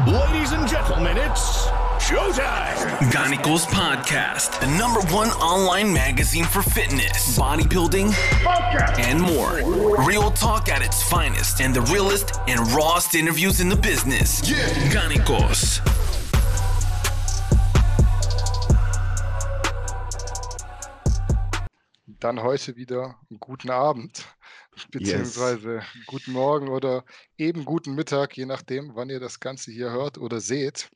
Ladies and gentlemen, it's showtime. Ganicos Podcast, the number one online magazine for fitness, bodybuilding, and more. Real talk at its finest and the realest and rawest interviews in the business. Yeah. Ganicos. Dann heute wieder guten Abend, beziehungsweise yes. guten Morgen oder eben guten Mittag, je nachdem, wann ihr das Ganze hier hört oder seht.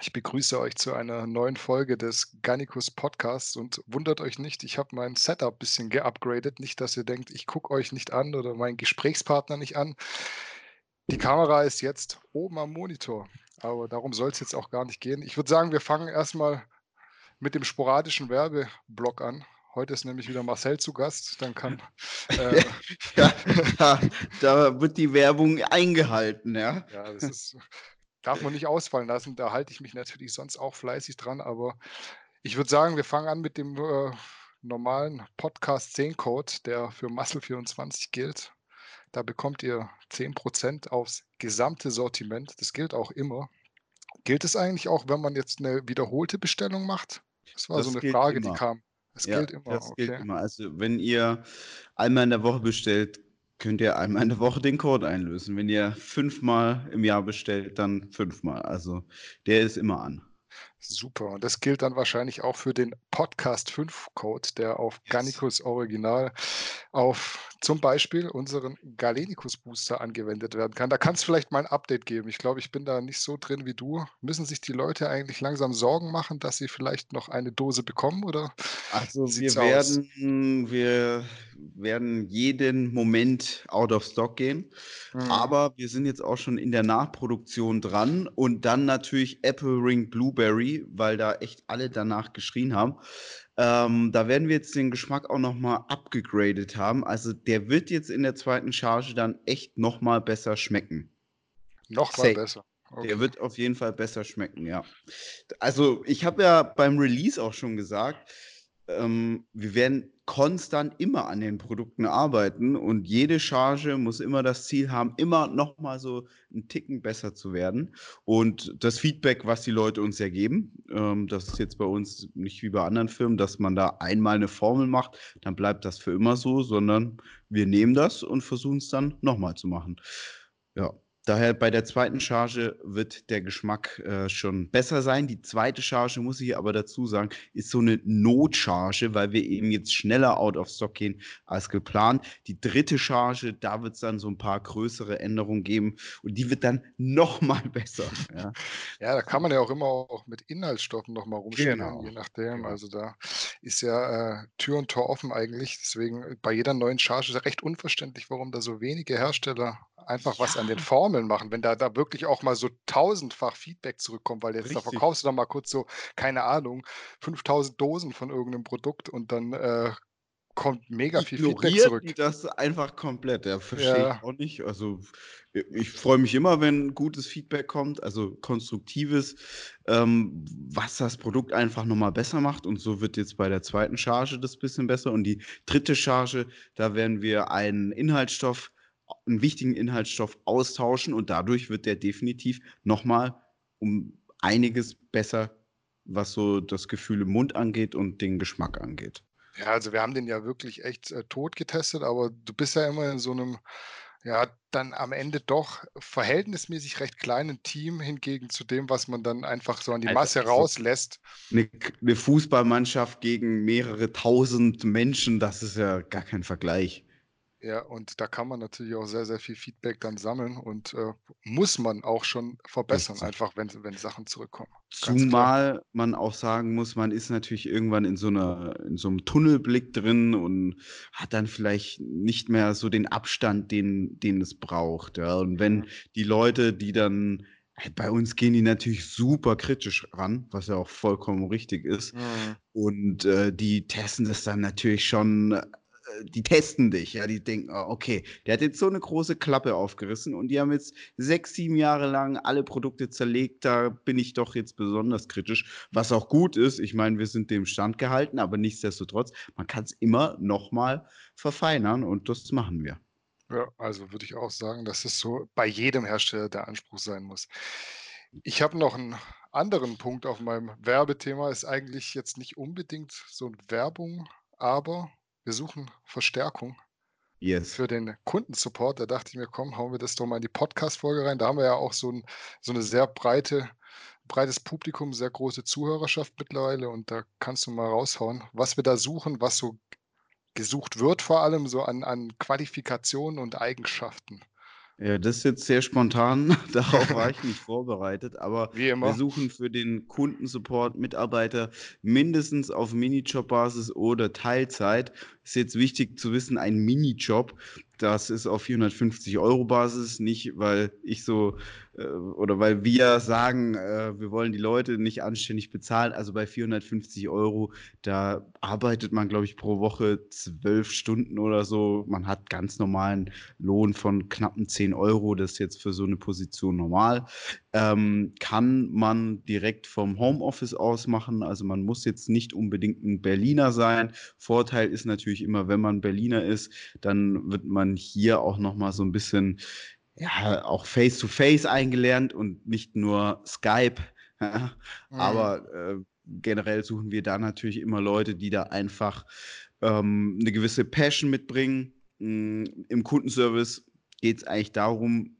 Ich begrüße euch zu einer neuen Folge des Gannikus Podcasts und wundert euch nicht, ich habe mein Setup ein bisschen geupgradet. Nicht, dass ihr denkt, ich gucke euch nicht an oder meinen Gesprächspartner nicht an. Die Kamera ist jetzt oben am Monitor, aber darum soll es jetzt auch gar nicht gehen. Ich würde sagen, wir fangen erstmal mit dem sporadischen Werbeblock an. Heute ist nämlich wieder Marcel zu Gast. Dann kann. Äh, ja, da, da, wird die Werbung eingehalten, ja. Ja, das ist, darf man nicht ausfallen lassen. Da halte ich mich natürlich sonst auch fleißig dran. Aber ich würde sagen, wir fangen an mit dem äh, normalen Podcast 10 Code, der für Muscle 24 gilt. Da bekommt ihr 10% aufs gesamte Sortiment. Das gilt auch immer. Gilt es eigentlich auch, wenn man jetzt eine wiederholte Bestellung macht? Das war das so eine Frage, immer. die kam. Das ja, gilt immer. Das okay. gilt immer. Also wenn ihr einmal in der Woche bestellt, könnt ihr einmal in der Woche den Code einlösen. Wenn ihr fünfmal im Jahr bestellt, dann fünfmal. Also der ist immer an. Super. Und das gilt dann wahrscheinlich auch für den Podcast 5 Code, der auf yes. Gannicus Original auf zum Beispiel unseren Galenicus Booster angewendet werden kann. Da kannst du vielleicht mal ein Update geben. Ich glaube, ich bin da nicht so drin wie du. Müssen sich die Leute eigentlich langsam Sorgen machen, dass sie vielleicht noch eine Dose bekommen oder? Also wir werden, wir werden jeden Moment out of stock gehen. Mhm. Aber wir sind jetzt auch schon in der Nachproduktion dran und dann natürlich Apple Ring Blueberry, weil da echt alle danach geschrien haben. Ähm, da werden wir jetzt den Geschmack auch nochmal abgegradet haben. Also der wird jetzt in der zweiten Charge dann echt nochmal besser schmecken. Nochmal besser. Okay. Der wird auf jeden Fall besser schmecken, ja. Also ich habe ja beim Release auch schon gesagt, ähm, wir werden konstant immer an den Produkten arbeiten und jede Charge muss immer das Ziel haben, immer noch mal so einen Ticken besser zu werden. Und das Feedback, was die Leute uns ja geben, ähm, das ist jetzt bei uns nicht wie bei anderen Firmen, dass man da einmal eine Formel macht, dann bleibt das für immer so, sondern wir nehmen das und versuchen es dann nochmal zu machen. Ja. Daher bei der zweiten Charge wird der Geschmack äh, schon besser sein. Die zweite Charge, muss ich aber dazu sagen, ist so eine Notcharge, weil wir eben jetzt schneller out of stock gehen als geplant. Die dritte Charge, da wird es dann so ein paar größere Änderungen geben und die wird dann nochmal besser. Ja. ja, da kann man ja auch immer auch mit Inhaltsstoffen nochmal rumspielen, genau. je nachdem. Genau. Also da ist ja äh, Tür und Tor offen eigentlich. Deswegen bei jeder neuen Charge ist es recht unverständlich, warum da so wenige Hersteller einfach was an den Formeln machen, wenn da, da wirklich auch mal so tausendfach Feedback zurückkommt, weil jetzt Richtig. da verkaufst du dann mal kurz so, keine Ahnung, 5000 Dosen von irgendeinem Produkt und dann äh, kommt mega viel Feedback zurück. Die das einfach komplett, ja, verstehe ja. ich auch nicht. Also ich freue mich immer, wenn gutes Feedback kommt, also konstruktives, ähm, was das Produkt einfach nochmal besser macht. Und so wird jetzt bei der zweiten Charge das bisschen besser. Und die dritte Charge, da werden wir einen Inhaltsstoff einen wichtigen Inhaltsstoff austauschen und dadurch wird der definitiv nochmal um einiges besser, was so das Gefühl im Mund angeht und den Geschmack angeht. Ja, also wir haben den ja wirklich echt äh, tot getestet, aber du bist ja immer in so einem, ja, dann am Ende doch verhältnismäßig recht kleinen Team hingegen zu dem, was man dann einfach so an die also Masse rauslässt. Eine, eine Fußballmannschaft gegen mehrere tausend Menschen, das ist ja gar kein Vergleich. Ja, und da kann man natürlich auch sehr, sehr viel Feedback dann sammeln und äh, muss man auch schon verbessern, Richtig. einfach wenn, wenn Sachen zurückkommen. Zumal man auch sagen muss, man ist natürlich irgendwann in so einer, in so einem Tunnelblick drin und hat dann vielleicht nicht mehr so den Abstand, den, den es braucht. Ja. Und wenn die Leute, die dann bei uns gehen die natürlich super kritisch ran, was ja auch vollkommen richtig ist. Mhm. Und äh, die testen das dann natürlich schon die testen dich, ja, die denken, oh, okay, der hat jetzt so eine große Klappe aufgerissen und die haben jetzt sechs, sieben Jahre lang alle Produkte zerlegt, da bin ich doch jetzt besonders kritisch, was auch gut ist. Ich meine, wir sind dem Stand gehalten, aber nichtsdestotrotz, man kann es immer nochmal verfeinern und das machen wir. Ja, also würde ich auch sagen, dass es so bei jedem Hersteller der Anspruch sein muss. Ich habe noch einen anderen Punkt auf meinem Werbethema. Ist eigentlich jetzt nicht unbedingt so Werbung, aber wir suchen Verstärkung Yes. für den Kundensupport. Da dachte ich mir, komm, hauen wir das doch mal in die Podcast-Folge rein. Da haben wir ja auch so, ein, so eine sehr breite, breites Publikum, sehr große Zuhörerschaft mittlerweile und da kannst du mal raushauen, was wir da suchen, was so gesucht wird, vor allem so an, an Qualifikationen und Eigenschaften. Ja, das ist jetzt sehr spontan. Darauf war ich nicht vorbereitet. Aber wir suchen für den Kundensupport Mitarbeiter mindestens auf Minijob-Basis oder Teilzeit. Ist jetzt wichtig zu wissen, ein Minijob, das ist auf 450 Euro Basis, nicht weil ich so äh, oder weil wir sagen, äh, wir wollen die Leute nicht anständig bezahlen. Also bei 450 Euro, da arbeitet man, glaube ich, pro Woche zwölf Stunden oder so. Man hat ganz normalen Lohn von knappen 10 Euro. Das ist jetzt für so eine Position normal. Ähm, kann man direkt vom Homeoffice aus machen. Also man muss jetzt nicht unbedingt ein Berliner sein. Vorteil ist natürlich immer, wenn man Berliner ist, dann wird man hier auch noch mal so ein bisschen ja, auch face-to-face eingelernt und nicht nur Skype. Ja. Mhm. Aber äh, generell suchen wir da natürlich immer Leute, die da einfach ähm, eine gewisse Passion mitbringen. Mm, Im Kundenservice geht es eigentlich darum,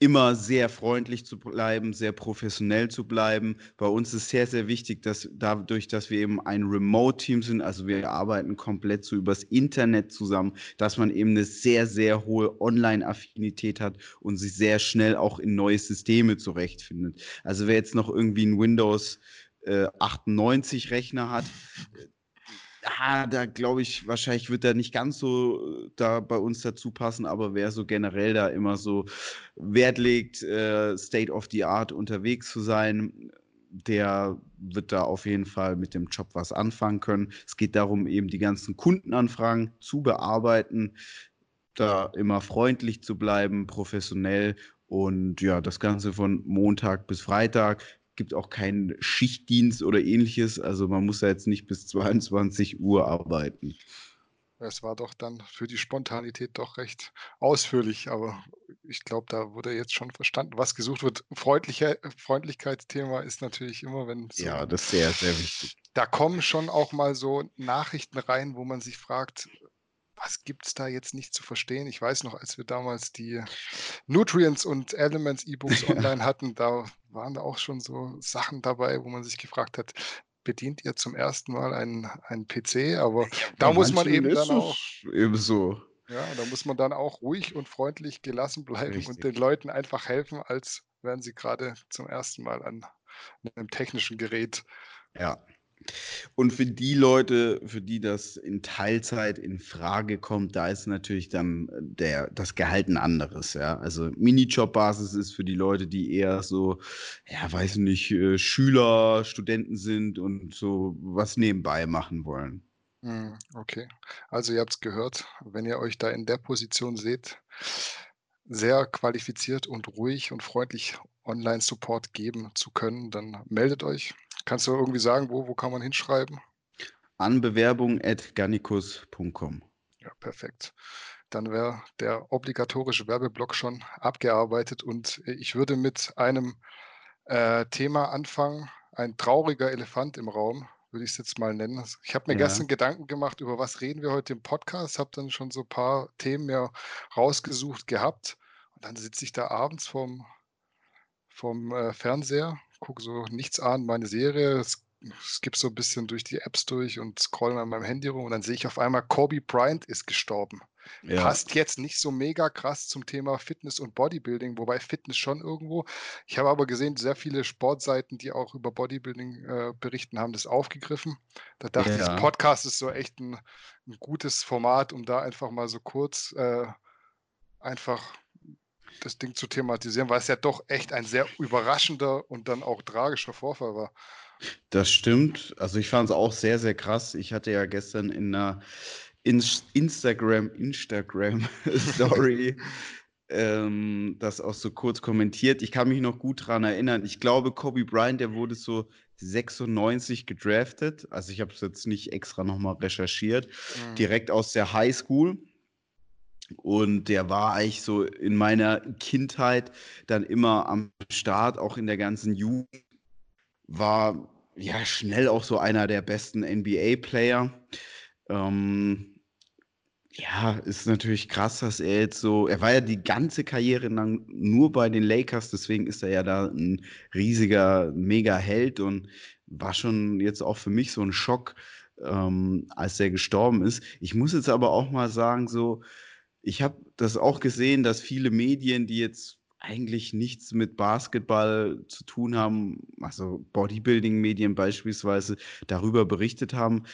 immer sehr freundlich zu bleiben, sehr professionell zu bleiben. Bei uns ist sehr, sehr wichtig, dass dadurch, dass wir eben ein Remote-Team sind, also wir arbeiten komplett so übers Internet zusammen, dass man eben eine sehr, sehr hohe Online-Affinität hat und sich sehr schnell auch in neue Systeme zurechtfindet. Also wer jetzt noch irgendwie ein Windows äh, 98 Rechner hat, Ah, da glaube ich, wahrscheinlich wird er nicht ganz so äh, da bei uns dazu passen, aber wer so generell da immer so Wert legt, äh, State of the Art unterwegs zu sein, der wird da auf jeden Fall mit dem Job was anfangen können. Es geht darum, eben die ganzen Kundenanfragen zu bearbeiten, da immer freundlich zu bleiben, professionell und ja, das Ganze von Montag bis Freitag gibt auch keinen Schichtdienst oder ähnliches. Also man muss da jetzt nicht bis 22 Uhr arbeiten. Es war doch dann für die Spontanität doch recht ausführlich, aber ich glaube, da wurde jetzt schon verstanden, was gesucht wird. Freundlichkeitsthema ist natürlich immer, wenn so, Ja, das ist sehr, sehr wichtig. da kommen schon auch mal so Nachrichten rein, wo man sich fragt, was gibt es da jetzt nicht zu verstehen? Ich weiß noch, als wir damals die Nutrients und Elements E-Books online hatten, da waren da auch schon so Sachen dabei, wo man sich gefragt hat, bedient ihr zum ersten Mal einen, einen PC? Aber da Bei muss man eben dann auch, es Eben so. ja, da muss man dann auch ruhig und freundlich gelassen bleiben Richtig. und den Leuten einfach helfen, als wären sie gerade zum ersten Mal an einem technischen Gerät. Ja. Und für die Leute, für die das in Teilzeit in Frage kommt, da ist natürlich dann äh, der, das Gehalt ein anderes, ja. Also Minijob-Basis ist für die Leute, die eher so, ja, weiß nicht, äh, Schüler, Studenten sind und so was nebenbei machen wollen. Hm, Okay, also ihr habt es gehört, wenn ihr euch da in der Position seht, sehr qualifiziert und ruhig und freundlich Online-Support geben zu können, dann meldet euch. Kannst du irgendwie sagen, wo, wo kann man hinschreiben? An Bewerbung at garnicus.com. Ja, perfekt. Dann wäre der obligatorische Werbeblock schon abgearbeitet und ich würde mit einem äh, Thema anfangen, ein trauriger Elefant im Raum, würde ich es jetzt mal nennen. Ich habe mir Ja. gestern Gedanken gemacht, über was reden wir heute im Podcast, habe dann schon so ein paar Themen mir rausgesucht gehabt und dann sitze ich da abends vorm, vorm äh, Fernseher, gucke so nichts an, meine Serie, es, skippe so ein bisschen durch die Apps durch und scroll an meinem Handy rum und dann sehe ich auf einmal, Kobe Bryant ist gestorben. Ja. Passt jetzt nicht so mega krass zum Thema Fitness und Bodybuilding, wobei Fitness schon irgendwo. Ich habe aber gesehen, sehr viele Sportseiten, die auch über Bodybuilding äh, berichten, haben das aufgegriffen. Da dachte ich, Ja. Podcast ist so echt ein, ein gutes Format, um da einfach mal so kurz äh, einfach das Ding zu thematisieren, weil es ja doch echt ein sehr überraschender und dann auch tragischer Vorfall war. Das stimmt. Also ich fand es auch sehr, sehr krass. Ich hatte ja gestern in einer Ins- Instagram, Instagram Story ähm, das auch so kurz kommentiert. Ich kann mich noch gut daran erinnern. Ich glaube, Kobe Bryant, der wurde so 96 gedraftet. Also ich habe es jetzt nicht extra nochmal recherchiert. Mhm. Direkt aus der High School. Und der war eigentlich so in meiner Kindheit dann immer am Start, auch in der ganzen Jugend. War ja schnell auch so einer der besten NBA-Player. Ähm, ja, ist natürlich krass, dass er jetzt so, er war ja die ganze Karriere lang nur bei den Lakers, deswegen ist er ja da ein riesiger Mega-Held und war schon jetzt auch für mich so ein Schock, ähm, als er gestorben ist. Ich muss jetzt aber auch mal sagen, so, ich habe das auch gesehen, dass viele Medien, die jetzt eigentlich nichts mit Basketball zu tun haben, also Bodybuilding-Medien beispielsweise, darüber berichtet haben.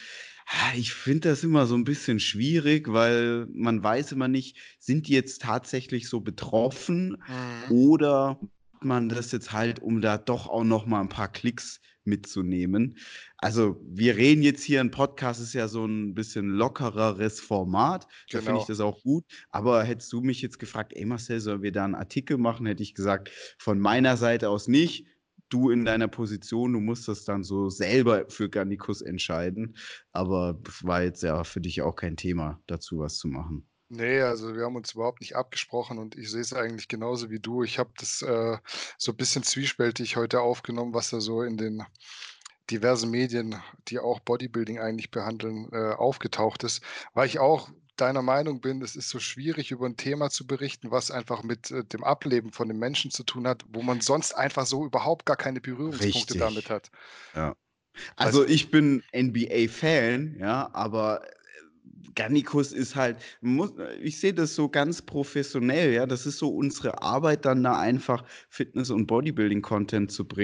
Ich finde das immer so ein bisschen schwierig, weil man weiß immer nicht, sind die jetzt tatsächlich so betroffen mhm. oder man das jetzt halt, um da doch auch noch mal ein paar Klicks mitzunehmen. Also wir reden jetzt hier, ein Podcast ist ja so ein bisschen lockereres Format. Da finde ich genau. das auch gut. Aber hättest du mich jetzt gefragt, ey Marcel, sollen wir da einen Artikel machen, hätte ich gesagt, von meiner Seite aus nicht. Du in deiner Position, du musst das dann so selber für Garnikus entscheiden. Aber war jetzt ja für dich auch kein Thema, dazu was zu machen. Nee, also wir haben uns überhaupt nicht abgesprochen und ich sehe es eigentlich genauso wie du. Ich habe das äh, so ein bisschen zwiespältig heute aufgenommen, was da so in den diversen Medien, die auch Bodybuilding eigentlich behandeln, äh, aufgetaucht ist, weil ich auch deiner Meinung bin, es ist so schwierig, über ein Thema zu berichten, was einfach mit äh, dem Ableben von den Menschen zu tun hat, wo man sonst einfach so überhaupt gar keine Berührungspunkte Richtig. damit hat. Ja. Also ich bin NBA-Fan, ja, aber Gannikus ist halt, muss, ich sehe das so ganz professionell, ja. Das ist so unsere Arbeit, dann da einfach Fitness- und Bodybuilding-Content zu bringen.